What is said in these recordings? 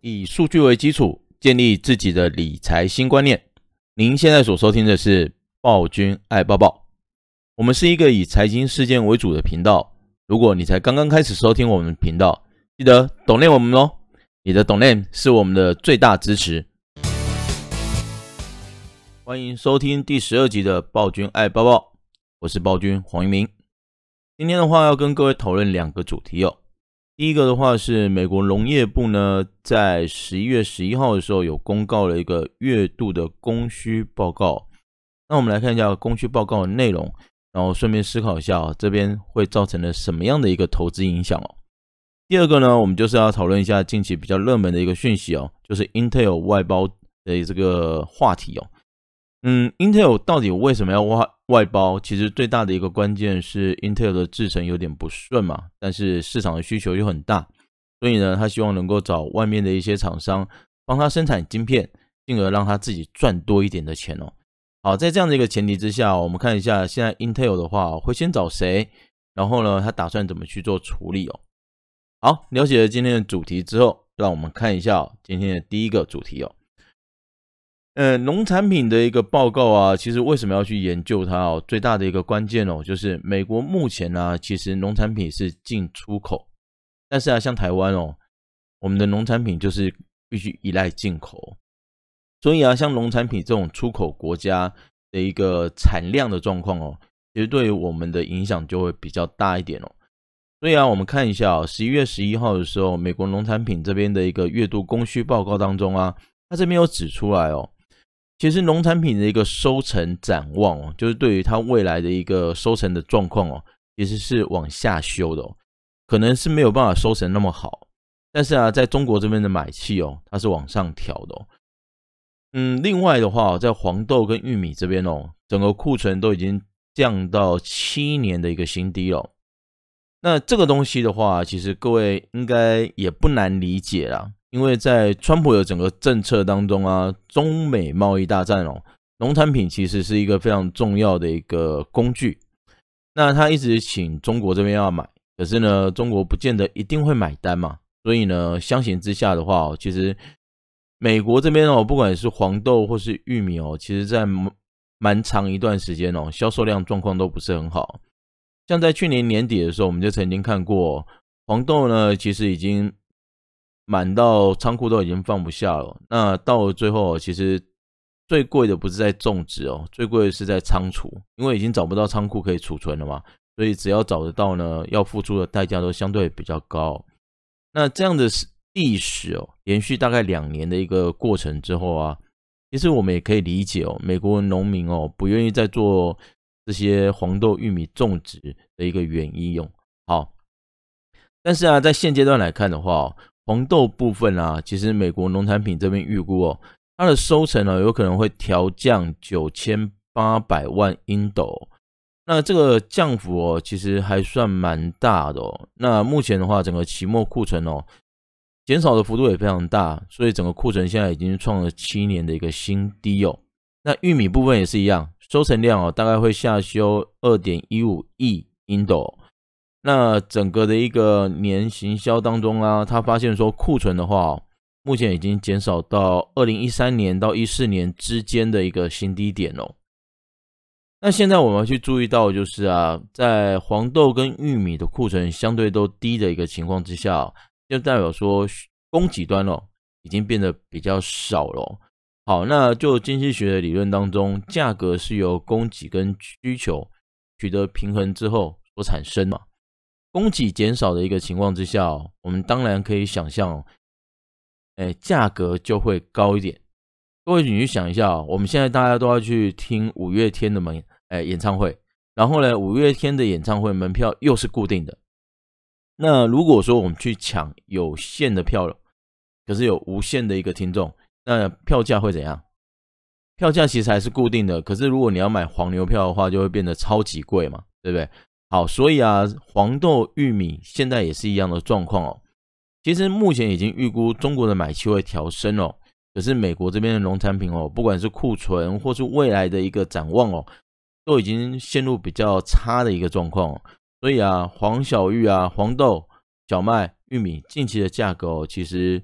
以数据为基础，建立自己的理财新观念。您现在所收听的是暴君爱抱抱，我们是一个以财经事件为主的频道。如果你才刚刚开始收听我们频道，记得懂内我们哦，你的懂内是我们的最大支持。欢迎收听第十二集的暴君爱抱抱，我是暴君黄一鸣。今天的话要跟各位讨论两个主题哦。第一个的话是美国农业部呢，在十一月十一号的时候有公告了一个月度的供需报告。那我们来看一下供需报告的内容，然后顺便思考一下哦，这边会造成了什么样的一个投资影响哦。第二个呢，我们就是要讨论一下近期比较热门的一个讯息哦，就是 Intel 外包的这个话题哦。嗯，Intel 到底为什么要外外包？其实最大的一个关键是 Intel 的制程有点不顺嘛，但是市场的需求又很大，所以呢，他希望能够找外面的一些厂商帮他生产晶片，进而让他自己赚多一点的钱哦。好，在这样的一个前提之下，我们看一下现在 Intel 的话会先找谁，然后呢，他打算怎么去做处理哦。好，了解了今天的主题之后，让我们看一下今天的第一个主题哦。呃，农产品的一个报告啊，其实为什么要去研究它哦？最大的一个关键哦，就是美国目前呢、其实农产品是进出口，但是啊，像台湾哦，我们的农产品就是必须依赖进口，所以啊，像农产品这种出口国家的一个产量的状况哦，其实对于我们的影响就会比较大一点哦。所以啊，我们看一下哦，十一月十一号的时候，美国农产品这边的一个月度供需报告当中啊，它这边有指出来哦。其实农产品的一个收成展望哦，就是对于它未来的一个收成的状况哦，其实是往下修的哦，可能是没有办法收成那么好。但是啊，在中国这边的买气哦，它是往上调的哦。嗯，另外的话，在黄豆跟玉米这边哦，整个库存都已经降到七年的一个新低了。那这个东西的话，其实各位应该也不难理解啦。因为在川普的整个政策当中啊，中美贸易大战哦，农产品其实是一个非常重要的一个工具。那他一直请中国这边要买，可是呢，中国不见得一定会买单嘛。所以呢，相形之下的话，其实美国这边哦，不管是黄豆或是玉米哦，其实在蛮长一段时间哦，销售量状况都不是很好。像在去年年底的时候，我们就曾经看过黄豆呢，其实已经。满到仓库都已经放不下了。那到了最后，其实最贵的不是在种植哦，最贵的是在仓储，因为已经找不到仓库可以储存了嘛。所以只要找得到呢，要付出的代价都相对比较高。那这样的历史哦，连续大概两年的一个过程之后啊，其实我们也可以理解哦，美国农民哦不愿意再做这些黄豆、玉米种植的一个原因用。好，但是啊，在现阶段来看的话，黄豆部分啊，其实美国农产品这边预估哦，它的收成呢有可能会调降九千八百万英斗，那这个降幅哦，其实还算蛮大的哦。那目前的话，整个期末库存哦，减少的幅度也非常大，所以整个库存现在已经创了七年的一个新低哦。那玉米部分也是一样，收成量哦，大概会下修二点一五亿英斗。那整个的一个年行销当中啊，他发现说库存的话，目前已经减少到二零一三年到一四年之间的一个新低点哦。那现在我们要去注意到，就是啊，在黄豆跟玉米的库存相对都低的一个情况之下，就代表说供给端哦已经变得比较少了。好，那就经济学的理论当中，价格是由供给跟需求取得平衡之后所产生嘛。供给减少的一个情况之下，我们当然可以想象，哎，价格就会高一点。各位，你去想一下，我们现在大家都要去听五月天的门，哎，演唱会，然后呢，五月天的演唱会门票又是固定的。那如果说我们去抢有限的票了，可是有无限的一个听众，那票价会怎样？票价其实还是固定的，可是如果你要买黄牛票的话，就会变得超级贵嘛，对不对？好，所以啊，黄豆、玉米现在也是一样的状况哦。其实目前已经预估中国的买气会调升哦，可是美国这边的农产品哦，不管是库存或是未来的一个展望哦，都已经陷入比较差的一个状况。所以啊，黄小玉啊、黄豆、小麦、玉米近期的价格哦，其实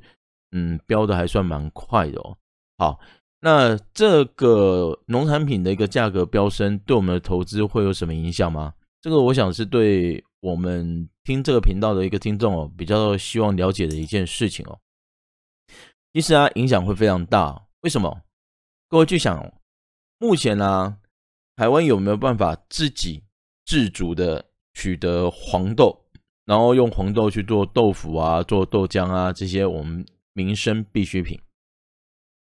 嗯，飙的还算蛮快的哦。好，那这个农产品的一个价格飙升，对我们的投资会有什么影响吗？这个我想是对我们听这个频道的一个听众哦，比较希望了解的一件事情哦。其实啊，影响会非常大。为什么？各位去想，目前呢、啊，台湾有没有办法自给自足的取得黄豆，然后用黄豆去做豆腐啊、做豆浆啊这些我们民生必需品？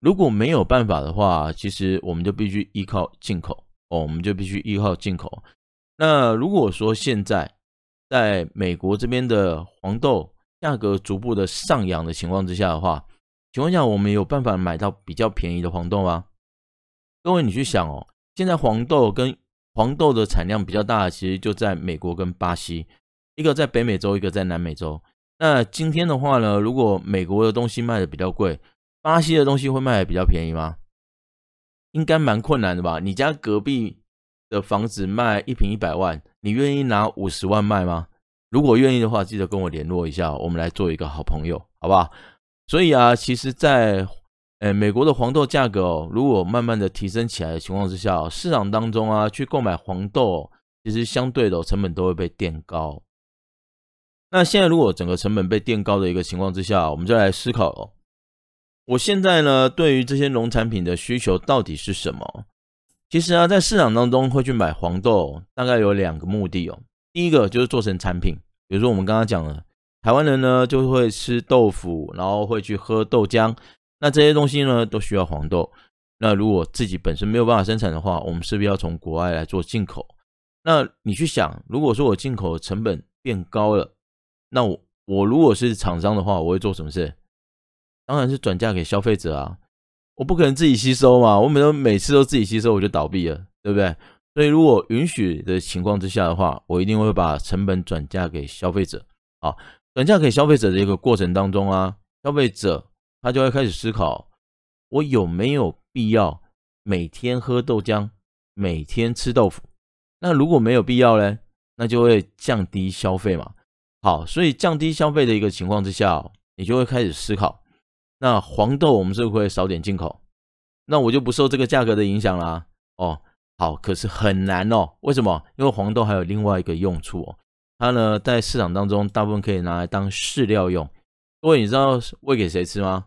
如果没有办法的话，其实我们就必须依靠进口哦，我们就必须依靠进口。那如果说现在在美国这边的黄豆价格逐步的上扬的情况之下的话，请问一下，我们有办法买到比较便宜的黄豆吗？各位，你去想哦，现在黄豆跟黄豆的产量比较大，其实就在美国跟巴西，一个在北美洲，一个在南美洲。那今天的话呢，如果美国的东西卖的比较贵，巴西的东西会卖的比较便宜吗？应该蛮困难的吧？你家隔壁的房子卖一平一百万，你愿意拿五十万卖吗？如果愿意的话，记得跟我联络一下，我们来做一个好朋友，好不好？所以啊，其实在，在呃美国的黄豆价格哦，如果慢慢的提升起来的情况之下，市场当中啊，去购买黄豆，其实相对的成本都会被垫高。那现在如果整个成本被垫高的一个情况之下，我们就来思考哦，我现在呢，对于这些农产品的需求到底是什么？其实啊，在市场当中会去买黄豆，大概有两个目的哦。第一个就是做成产品，比如说我们刚刚讲了。台湾人呢就会吃豆腐，然后会去喝豆浆，那这些东西呢都需要黄豆。那如果自己本身没有办法生产的话，我们势必要从国外来做进口。那你去想，如果说我进口的成本变高了，那我我如果是厂商的话，我会做什么事？当然是转嫁给消费者啊！我不可能自己吸收嘛，我每都每次都自己吸收，我就倒闭了，对不对？所以如果允许的情况之下的话，我一定会把成本转嫁给消费者。啊。转嫁给消费者的一个过程当中啊，消费者他就会开始思考：我有没有必要每天喝豆浆，每天吃豆腐？那如果没有必要呢，那就会降低消费嘛。好，所以降低消费的一个情况之下，你就会开始思考：那黄豆我们是不是会少点进口？那我就不受这个价格的影响啦。哦，好，可是很难哦。为什么？因为黄豆还有另外一个用处哦。它呢，在市场当中大部分可以拿来当饲料用。各位，你知道喂给谁吃吗？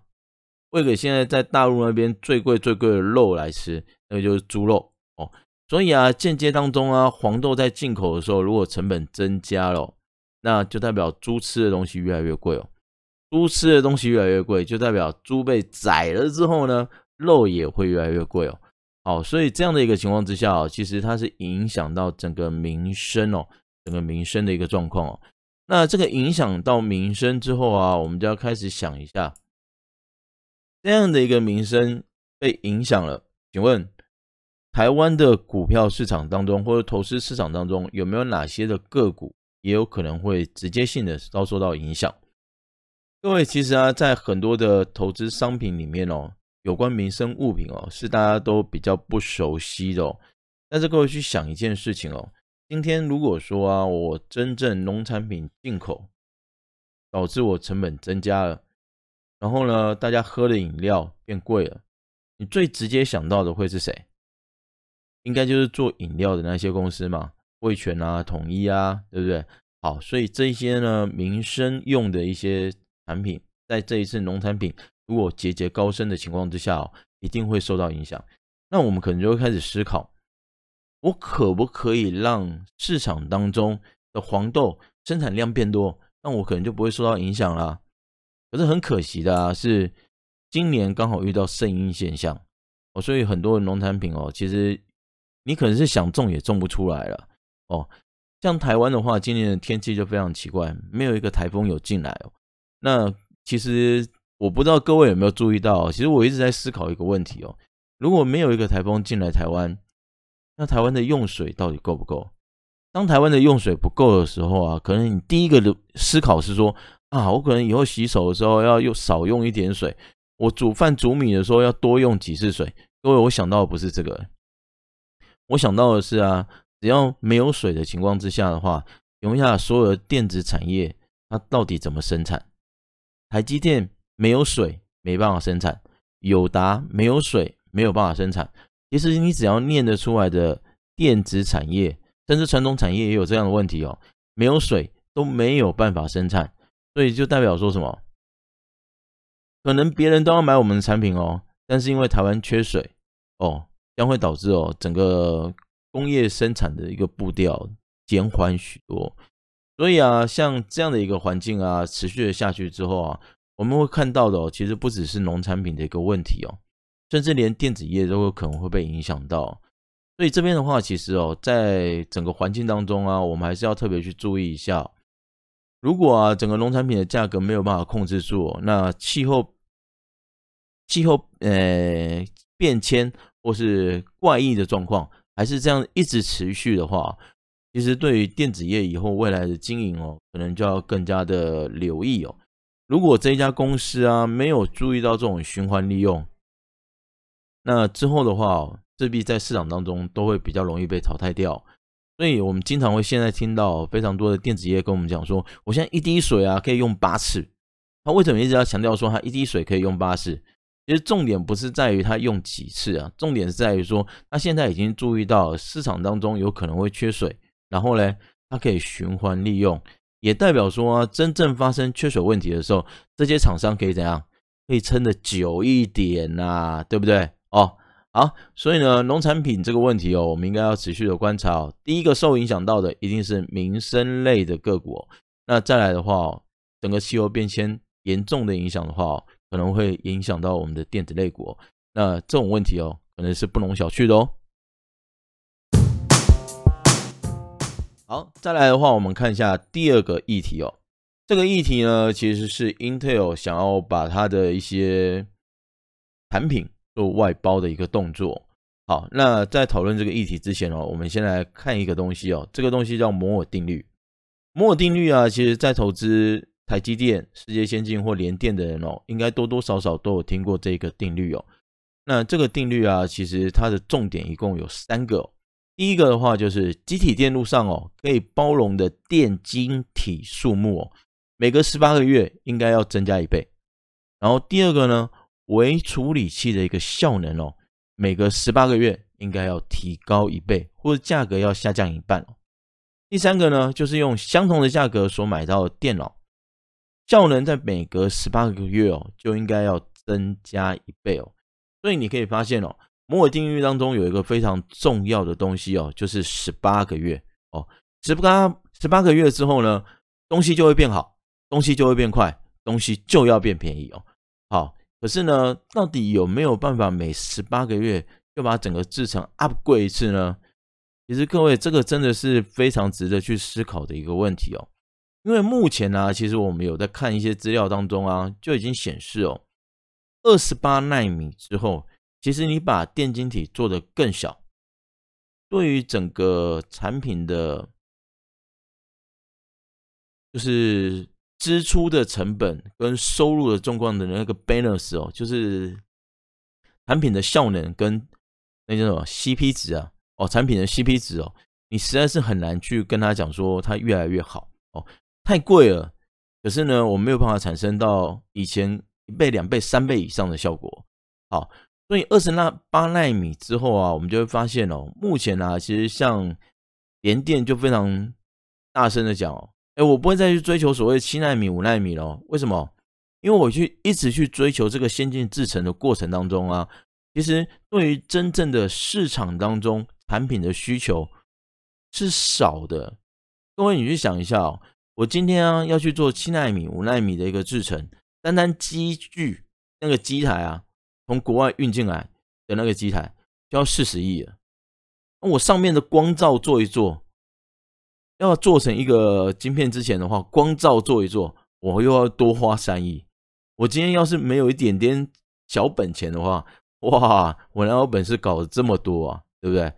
喂给现在在大陆那边最贵最贵的肉来吃，那个就是猪肉哦。所以啊，间接当中啊，黄豆在进口的时候，如果成本增加了，那就代表猪吃的东西越来越贵哦。猪吃的东西越来越贵，就代表猪被宰了之后呢，肉也会越来越贵哦。好，所以这样的一个情况之下，其实它是影响到整个民生哦。整个民生的一个状况哦，那这个影响到民生之后啊，我们就要开始想一下，这样的一个民生被影响了，请问台湾的股票市场当中或者投资市场当中有没有哪些的个股也有可能会直接性的遭受到影响？各位，其实啊，在很多的投资商品里面哦，有关民生物品哦，是大家都比较不熟悉的哦，但是各位去想一件事情哦。今天如果说啊，我真正农产品进口导致我成本增加了，然后呢，大家喝的饮料变贵了，你最直接想到的会是谁？应该就是做饮料的那些公司嘛，味全啊、统一啊，对不对？好，所以这些呢，民生用的一些产品，在这一次农产品如果节节高升的情况之下，一定会受到影响。那我们可能就会开始思考。我可不可以让市场当中的黄豆生产量变多？那我可能就不会受到影响啦。可是很可惜的啊，是今年刚好遇到盛阴现象哦，所以很多农产品哦，其实你可能是想种也种不出来了哦。像台湾的话，今年的天气就非常奇怪，没有一个台风有进来哦。那其实我不知道各位有没有注意到，其实我一直在思考一个问题哦，如果没有一个台风进来台湾，那台湾的用水到底够不够？当台湾的用水不够的时候啊，可能你第一个的思考是说啊，我可能以后洗手的时候要用少用一点水，我煮饭煮米的时候要多用几次水。各位，我想到的不是这个，我想到的是啊，只要没有水的情况之下的话，请问一下所有的电子产业它到底怎么生产？台积电没有水，没办法生产，友达没有水没有办法生产。其实你只要念得出来的电子产业，甚至传统产业也有这样的问题哦，没有水都没有办法生产，所以就代表说什么？可能别人都要买我们的产品哦，但是因为台湾缺水哦，将会导致哦整个工业生产的一个步调减缓许多。所以啊，像这样的一个环境啊，持续的下去之后啊，我们会看到的哦，其实不只是农产品的一个问题哦。甚至连电子业都有可能会被影响到，所以这边的话，其实哦，在整个环境当中啊，我们还是要特别去注意一下。如果啊，整个农产品的价格没有办法控制住，那气候气候呃变迁或是怪异的状况还是这样一直持续的话，其实对于电子业以后未来的经营哦，可能就要更加的留意哦。如果这一家公司啊没有注意到这种循环利用，那之后的话，势必在市场当中都会比较容易被淘汰掉，所以我们经常会现在听到非常多的电子业跟我们讲说，我现在一滴水啊可以用八次。他为什么一直要强调说他一滴水可以用八次？其实重点不是在于他用几次啊，重点是在于说他现在已经注意到市场当中有可能会缺水，然后呢，它可以循环利用，也代表说，真正发生缺水问题的时候，这些厂商可以怎样？可以撑得久一点呐、对不对？哦，好，所以呢，农产品这个问题哦，我们应该要持续的观察哦。第一个受影响到的一定是民生类的个股。那再来的话哦，整个气候变迁严重的影响的话哦，可能会影响到我们的电子类股。那这种问题哦，可能是不容小觑的哦。好，再来的话，我们看一下第二个议题哦。这个议题呢，其实是 Intel 想要把它的一些产品。做外包的一个动作。好，那在讨论这个议题之前哦，我们先来看一个东西哦。这个东西叫摩尔定律。摩尔定律啊，其实在投资台积电、世界先进或联电的人哦，应该多多少少都有听过这个定律哦。那这个定律啊，其实它的重点一共有三个。第一个的话，就是积体电路上哦，可以包容的电晶体数目哦，每隔十八个月应该要增加一倍。然后第二个呢？微处理器的一个效能哦，每隔十八个月应该要提高一倍，或者价格要下降一半哦。第三个呢，就是用相同的价格所买到的电脑效能，在每隔十八个月哦，就应该要增加一倍哦。所以你可以发现哦，摩尔定律当中有一个非常重要的东西哦，就是十八个月哦，十八十八个月之后呢，东西就会变好，东西就会变快，东西就要变便宜哦。好。可是呢，到底有没有办法每十八个月就把整个制程 upgrade 一次呢？其实各位，这个真的是非常值得去思考的一个问题哦。因为目前呢、其实我们有在看一些资料当中啊，就已经显示哦，二十八纳米之后，其实你把电晶体做得更小，对于整个产品的，就是。支出的成本跟收入的状况的那个 balance 哦，就是产品的效能跟那叫什么 CP 值啊，哦，产品的 CP 值哦，你实在是很难去跟他讲说它越来越好哦，太贵了。可是呢，我没有办法产生到以前一倍、两倍、三倍以上的效果。好，所以二十纳八奈米之后啊，我们就会发现哦，目前啊，其实像联电就非常大声的讲哦。哎，我不会再去追求所谓七纳米、五纳米了。为什么？因为我去一直去追求这个先进制程的过程当中啊，其实对于真正的市场当中产品的需求是少的。各位，你去想一下哦，我今天啊要去做七纳米、五纳米的一个制程，单单机具那个机台啊，从国外运进来的那个机台就要四十亿了。那我上面的光照做一做。要做成一个晶片之前的话，光照做一做，我又要多花三亿。我今天要是没有一点点小本钱的话，哇，我哪有本事搞这么多啊？对不对？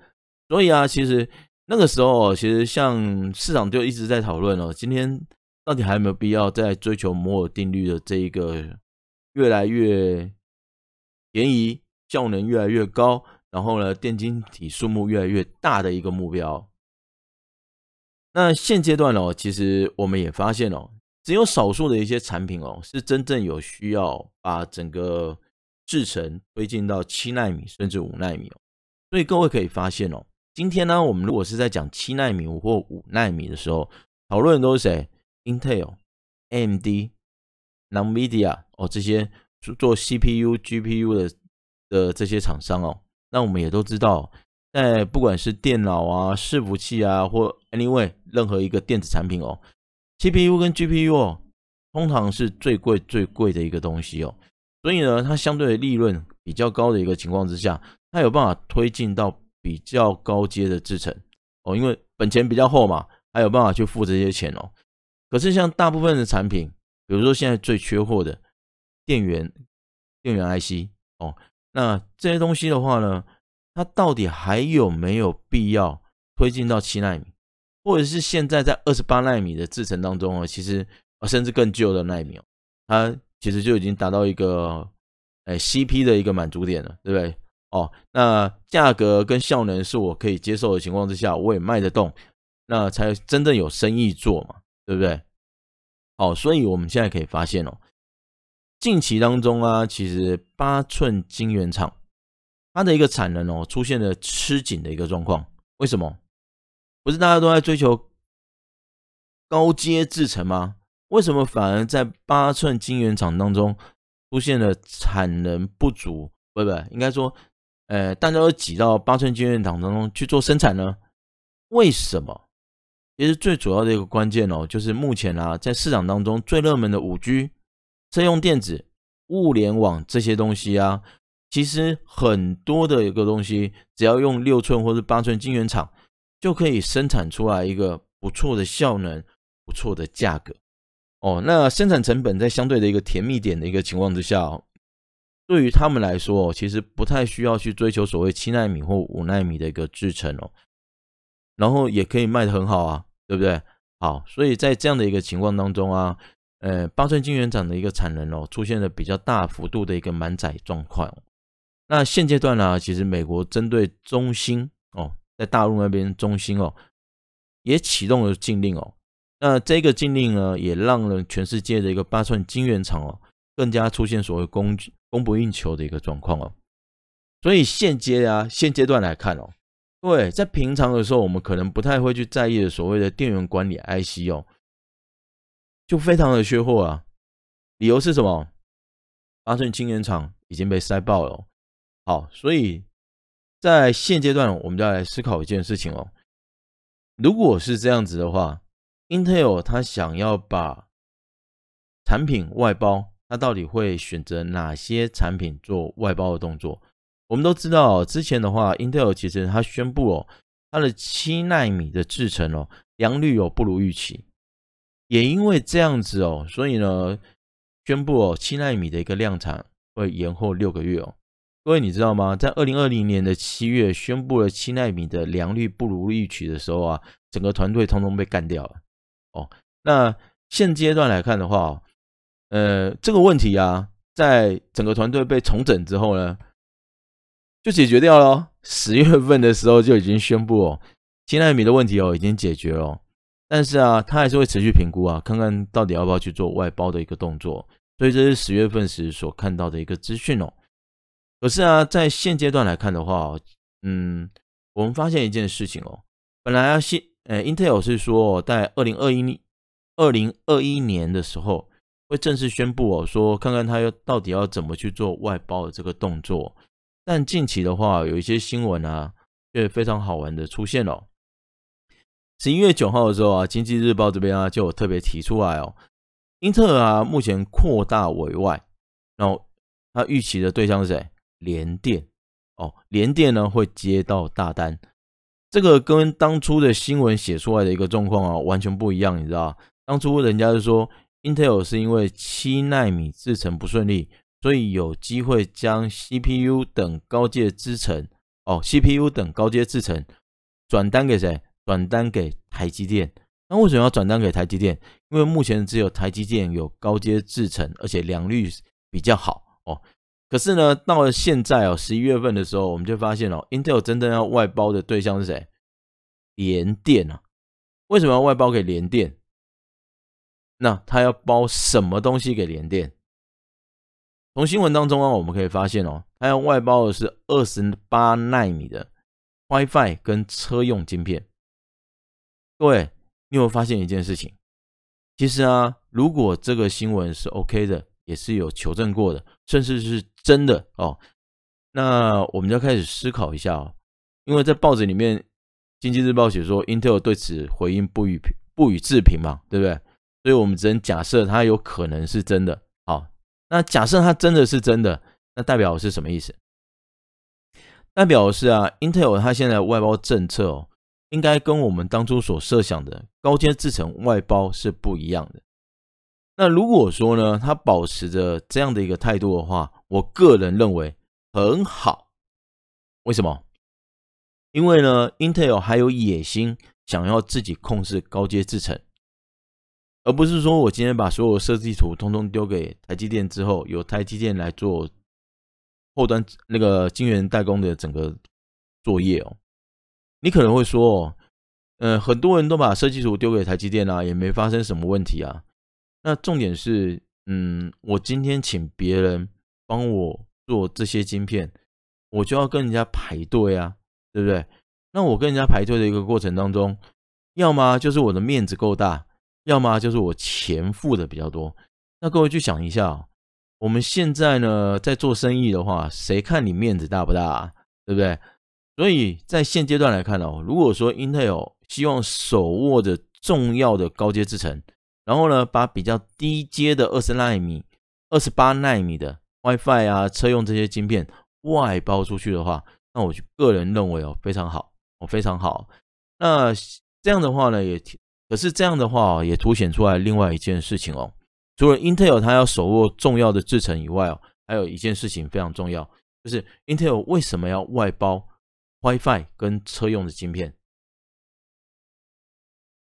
所以啊，其实那个时候，其实像市场就一直在讨论哦，今天到底还有没有必要再追求摩尔定律的这一个越来越便宜、效能越来越高，然后呢，电晶体数目越来越大的一个目标？那现阶段哦，其实我们也发现哦，只有少数的一些产品哦，是真正有需要把整个制程推进到七纳米甚至五纳米哦。所以各位可以发现哦，今天呢，我们如果是在讲七纳米或五纳米的时候，讨论的都是谁？Intel、AMD、NVIDIA 哦，这些做 CPU、GPU 的的这些厂商哦。那我们也都知道，在不管是电脑啊、伺服器啊，或 anyway 任何一个电子产品哦。CPU 跟 GPU 哦，通常是最贵最贵的一个东西哦，所以呢，它相对的利润比较高的一个情况之下，它有办法推进到比较高阶的制程哦，因为本钱比较厚嘛，还有办法去付这些钱哦。可是像大部分的产品，比如说现在最缺货的电源、电源 IC 哦，那这些东西的话呢，它到底还有没有必要推进到七纳米？或者是现在在二十八纳米的制程当中啊，其实啊甚至更旧的纳米哦，它其实就已经达到一个哎 CP 的一个满足点了，对不对？哦，那价格跟效能是我可以接受的情况之下，我也卖得动，那才真正有生意做嘛，对不对？好，所以我们现在可以发现哦，近期当中啊，其实八寸晶圆厂它的一个产能哦，出现了吃紧的一个状况，为什么？不是大家都在追求高阶制程吗？为什么反而在八寸晶圆厂当中出现了产能不足？不不，应该说，呃，大家都挤到八寸晶圆厂当中去做生产呢？为什么？其实最主要的一个关键哦，就是目前啊，在市场当中最热门的五 G、车用电子、物联网这些东西啊，其实很多的一个东西，只要用六寸或者八寸晶圆厂。就可以生产出来一个不错的效能、不错的价格哦。那生产成本在相对的一个甜蜜点的一个情况之下，哦，对于他们来说，其实不太需要去追求所谓七纳米或五纳米的一个制程哦。然后也可以卖得很好啊，对不对？好，所以在这样的一个情况当中啊，呃，八寸晶圆厂的一个产能哦，出现了比较大幅度的一个满载状况。那现阶段呢，其实美国针对中芯哦。在大陆那边，中芯哦也启动了禁令哦。那这个禁令呢，也让了全世界的一个八寸晶圆厂哦，更加出现所谓供供不应求的一个状况哦。所以现阶啊，现阶段来看哦，对，在平常的时候，我们可能不太会去在意所谓的电源管理 IC 哦，就非常的缺货啊。理由是什么？八寸晶圆厂已经被塞爆了。好，所以。在现阶段，我们就要来思考一件事情哦。如果是这样子的话，Intel 它想要把产品外包，它到底会选择哪些产品做外包的动作？我们都知道，之前的话，Intel 其实它宣布哦，它的七纳米的制程哦，良率哦不如预期，也因为这样子哦，所以呢，宣布哦，七纳米的一个量产会延后六个月哦。各位，你知道吗？在二零二零年的七月宣布了七纳米的良率不如预期的时候啊，整个团队通通被干掉了。哦，那现阶段来看的话，呃，这个问题啊，在整个团队被重整之后呢，就解决掉了。十月份的时候就已经宣布哦，七纳米的问题哦已经解决了。但是啊，他还是会持续评估啊，看看到底要不要去做外包的一个动作。所以这是十月份时所看到的一个资讯哦。可是啊，在现阶段来看的话，嗯，我们发现一件事情哦，本来啊，新呃，Intel 是说在二零二一二零二一年的时候会正式宣布哦，说看看他要到底要怎么去做外包的这个动作。但近期的话，有一些新闻啊，却非常好玩的出现了。十一月九号的时候啊，经济日报这边啊就有特别提出来哦，英特尔啊目前扩大委外，然后他预期的对象是谁？联电哦，联电呢会接到大单，这个跟当初的新闻写出来的一个状况啊完全不一样，你知道？当初人家是说 Intel 是因为七纳米制程不顺利，所以有机会将 CPU 等高阶制程哦，CPU 等高阶制程转单给谁？转单给台积电。那为什么要转单给台积电？因为目前只有台积电有高阶制程，而且良率比较好哦。可是呢，到了现在哦，十一月份的时候，我们就发现哦，Intel 真正要外包的对象是谁？联电啊？为什么要外包给联电？那他要包什么东西给联电？从新闻当中啊，我们可以发现哦，他要外包的是二十八奈米的 WiFi 跟车用晶片。各位，你有发现一件事情？其实啊，如果这个新闻是 OK 的，也是有求证过的，甚至是真的哦，那我们就要开始思考一下哦。因为在报纸里面，《经济日报》写说，Intel 对此回应不予不予置评嘛，对不对？所以我们只能假设它有可能是真的。好，那假设它真的是真的，那代表是什么意思？代表是啊，Intel 它现在外包政策哦。应该跟我们当初所设想的高阶制程外包是不一样的。那如果说呢，他保持着这样的一个态度的话，我个人认为很好。为什么？因为呢，Intel 还有野心，想要自己控制高阶制程，而不是说我今天把所有设计图通通丢给台积电之后，由台积电来做后端那个晶圆代工的整个作业哦。你可能会说，哦，嗯，很多人都把设计图丢给台积电啊，也没发生什么问题啊。那重点是，嗯，我今天请别人帮我做这些晶片，我就要跟人家排队啊，对不对？那我跟人家排队的一个过程当中，要么就是我的面子够大，要么就是我钱付的比较多。那各位去想一下，我们现在呢在做生意的话，谁看你面子大不大啊？对不对？所以在现阶段来看哦，如果说 Intel 希望手握着重要的高阶制程，然后呢，把比较低阶的二十纳米、二十八纳米的 WiFi 啊、车用这些晶片外包出去的话，那我个人认为哦，非常好，哦，非常好。那这样的话呢，也可是这样的话也凸显出来另外一件事情哦，除了 Intel 它要手握重要的制程以外哦，还有一件事情非常重要，就是 Intel 为什么要外包？WiFi 跟车用的晶片，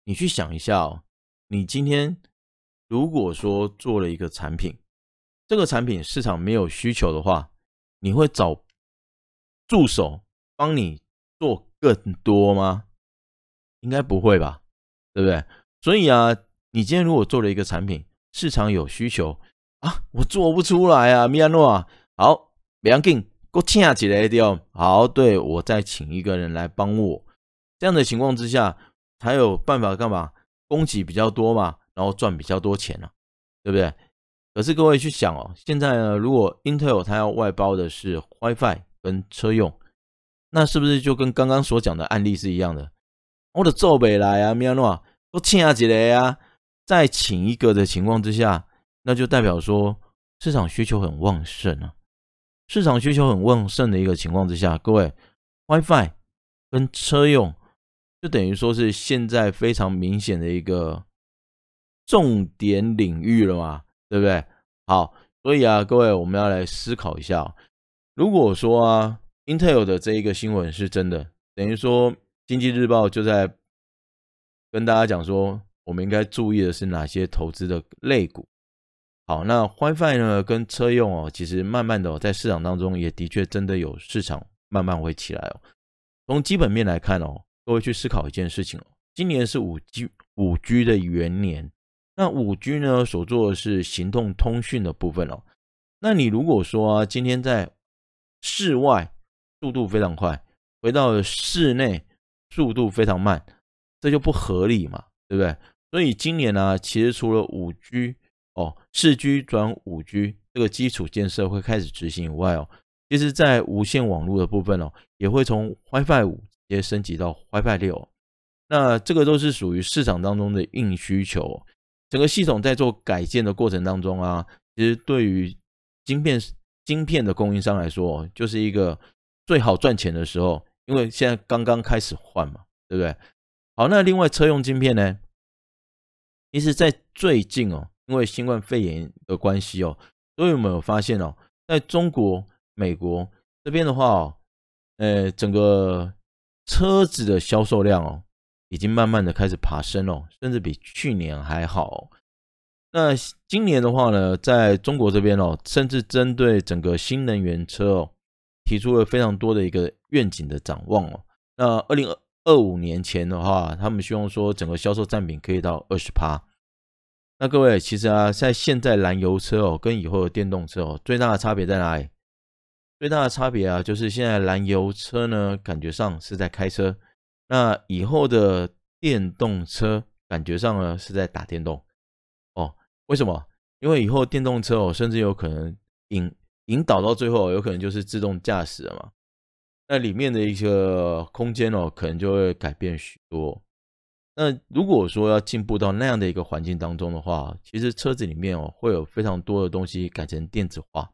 你去想一下哦。你今天如果说做了一个产品，这个产品市场没有需求的话，你会找助手帮你做更多吗？应该不会吧，对不对？所以啊，你今天如果做了一个产品，市场有需求啊，我做不出来啊，米安诺啊，好，不要紧。够请起来掉，好，对，我再请一个人来帮我，这样的情况之下才有办法干嘛？供给比较多嘛，然后赚比较多钱啊，对不对？可是各位去想哦，现在呢，如果 Intel 它要外包的是 WiFi 跟车用，那是不是就跟刚刚所讲的案例是一样的？我的做不来啊，咩诺，都请起来啊，再请一个的情况之下，那就代表说市场需求很旺盛啊。市场需求很旺盛的一个情况之下，各位，WiFi 跟车用就等于说是现在非常明显的一个重点领域了嘛，对不对？好，所以啊，各位，我们要来思考一下，如果说啊，Intel 的这一个新闻是真的，等于说经济日报就在跟大家讲说，我们应该注意的是哪些投资的类股。好，那 WiFi 呢？跟车用哦，其实慢慢的在市场当中也的确真的有市场慢慢会起来哦。从基本面来看哦，各位去思考一件事情哦，今年是五 G 五 G 的元年，那五 G 呢所做的是行动通讯的部分哦。那你如果说啊，今天在室外速度非常快，回到室内速度非常慢，这就不合理嘛，对不对？所以今年呢、其实除了五 G 哦，四 G 转五 G 这个基础建设会开始执行以外哦，其实，在无线网络的部分哦，也会从 WiFi 五直接升级到 WiFi 六。那这个都是属于市场当中的硬需求。整个系统在做改建的过程当中啊，其实对于晶片晶片的供应商来说，就是一个最好赚钱的时候，因为现在刚刚开始换嘛，对不对？好，那另外车用晶片呢，其实在最近哦。因为新冠肺炎的关系哦，所以我们有发现哦，在中国、美国这边的话哦，呃，整个车子的销售量哦，已经慢慢的开始爬升哦，甚至比去年还好。那今年的话呢，在中国这边哦，甚至针对整个新能源车哦，提出了非常多的一个愿景的展望哦。那二零二五年前的话，他们希望说整个销售占比可以到二十趴。那各位，其实啊，在现在燃油车哦，跟以后的电动车哦，最大的差别在哪里？最大的差别啊，就是现在燃油车呢，感觉上是在开车；那以后的电动车，感觉上呢是在打电动。哦，为什么？因为以后电动车哦，甚至有可能引引导到最后，有可能就是自动驾驶了嘛。那里面的一个空间哦，可能就会改变许多。那如果说要进步到那样的一个环境当中的话，其实车子里面哦，会有非常多的东西改成电子化。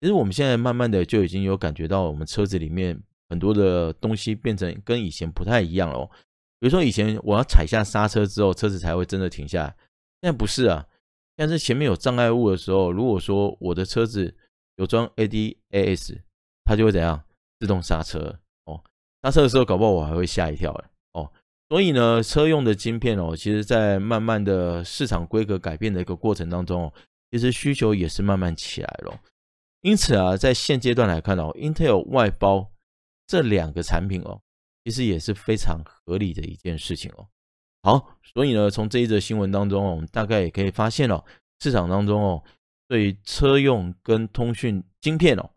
其实我们现在慢慢的就已经有感觉到，我们车子里面很多的东西变成跟以前不太一样了哦。比如说以前我要踩下刹车之后，车子才会真的停下来，现在不是啊。但是前面有障碍物的时候，如果说我的车子有装 ADAS，它就会怎样？自动刹车哦。刹车的时候，搞不好我还会吓一跳哎哦。所以呢，车用的晶片哦，其实在慢慢的市场规格改变的一个过程当中哦，其实需求也是慢慢起来了。因此啊，在现阶段来看哦，Intel 外包这两个产品哦，其实也是非常合理的一件事情哦。好，所以呢，从这一则新闻当中哦，我们大概也可以发现哦，市场当中哦，对于车用跟通讯晶片哦，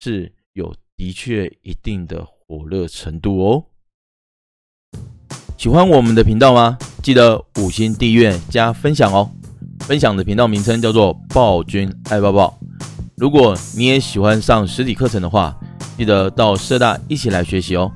是有的确一定的火热程度哦。喜欢我们的频道吗？记得五星订阅加分享哦。分享的频道名称叫做暴君爱抱抱。如果你也喜欢上实体课程的话，记得到社大一起来学习哦。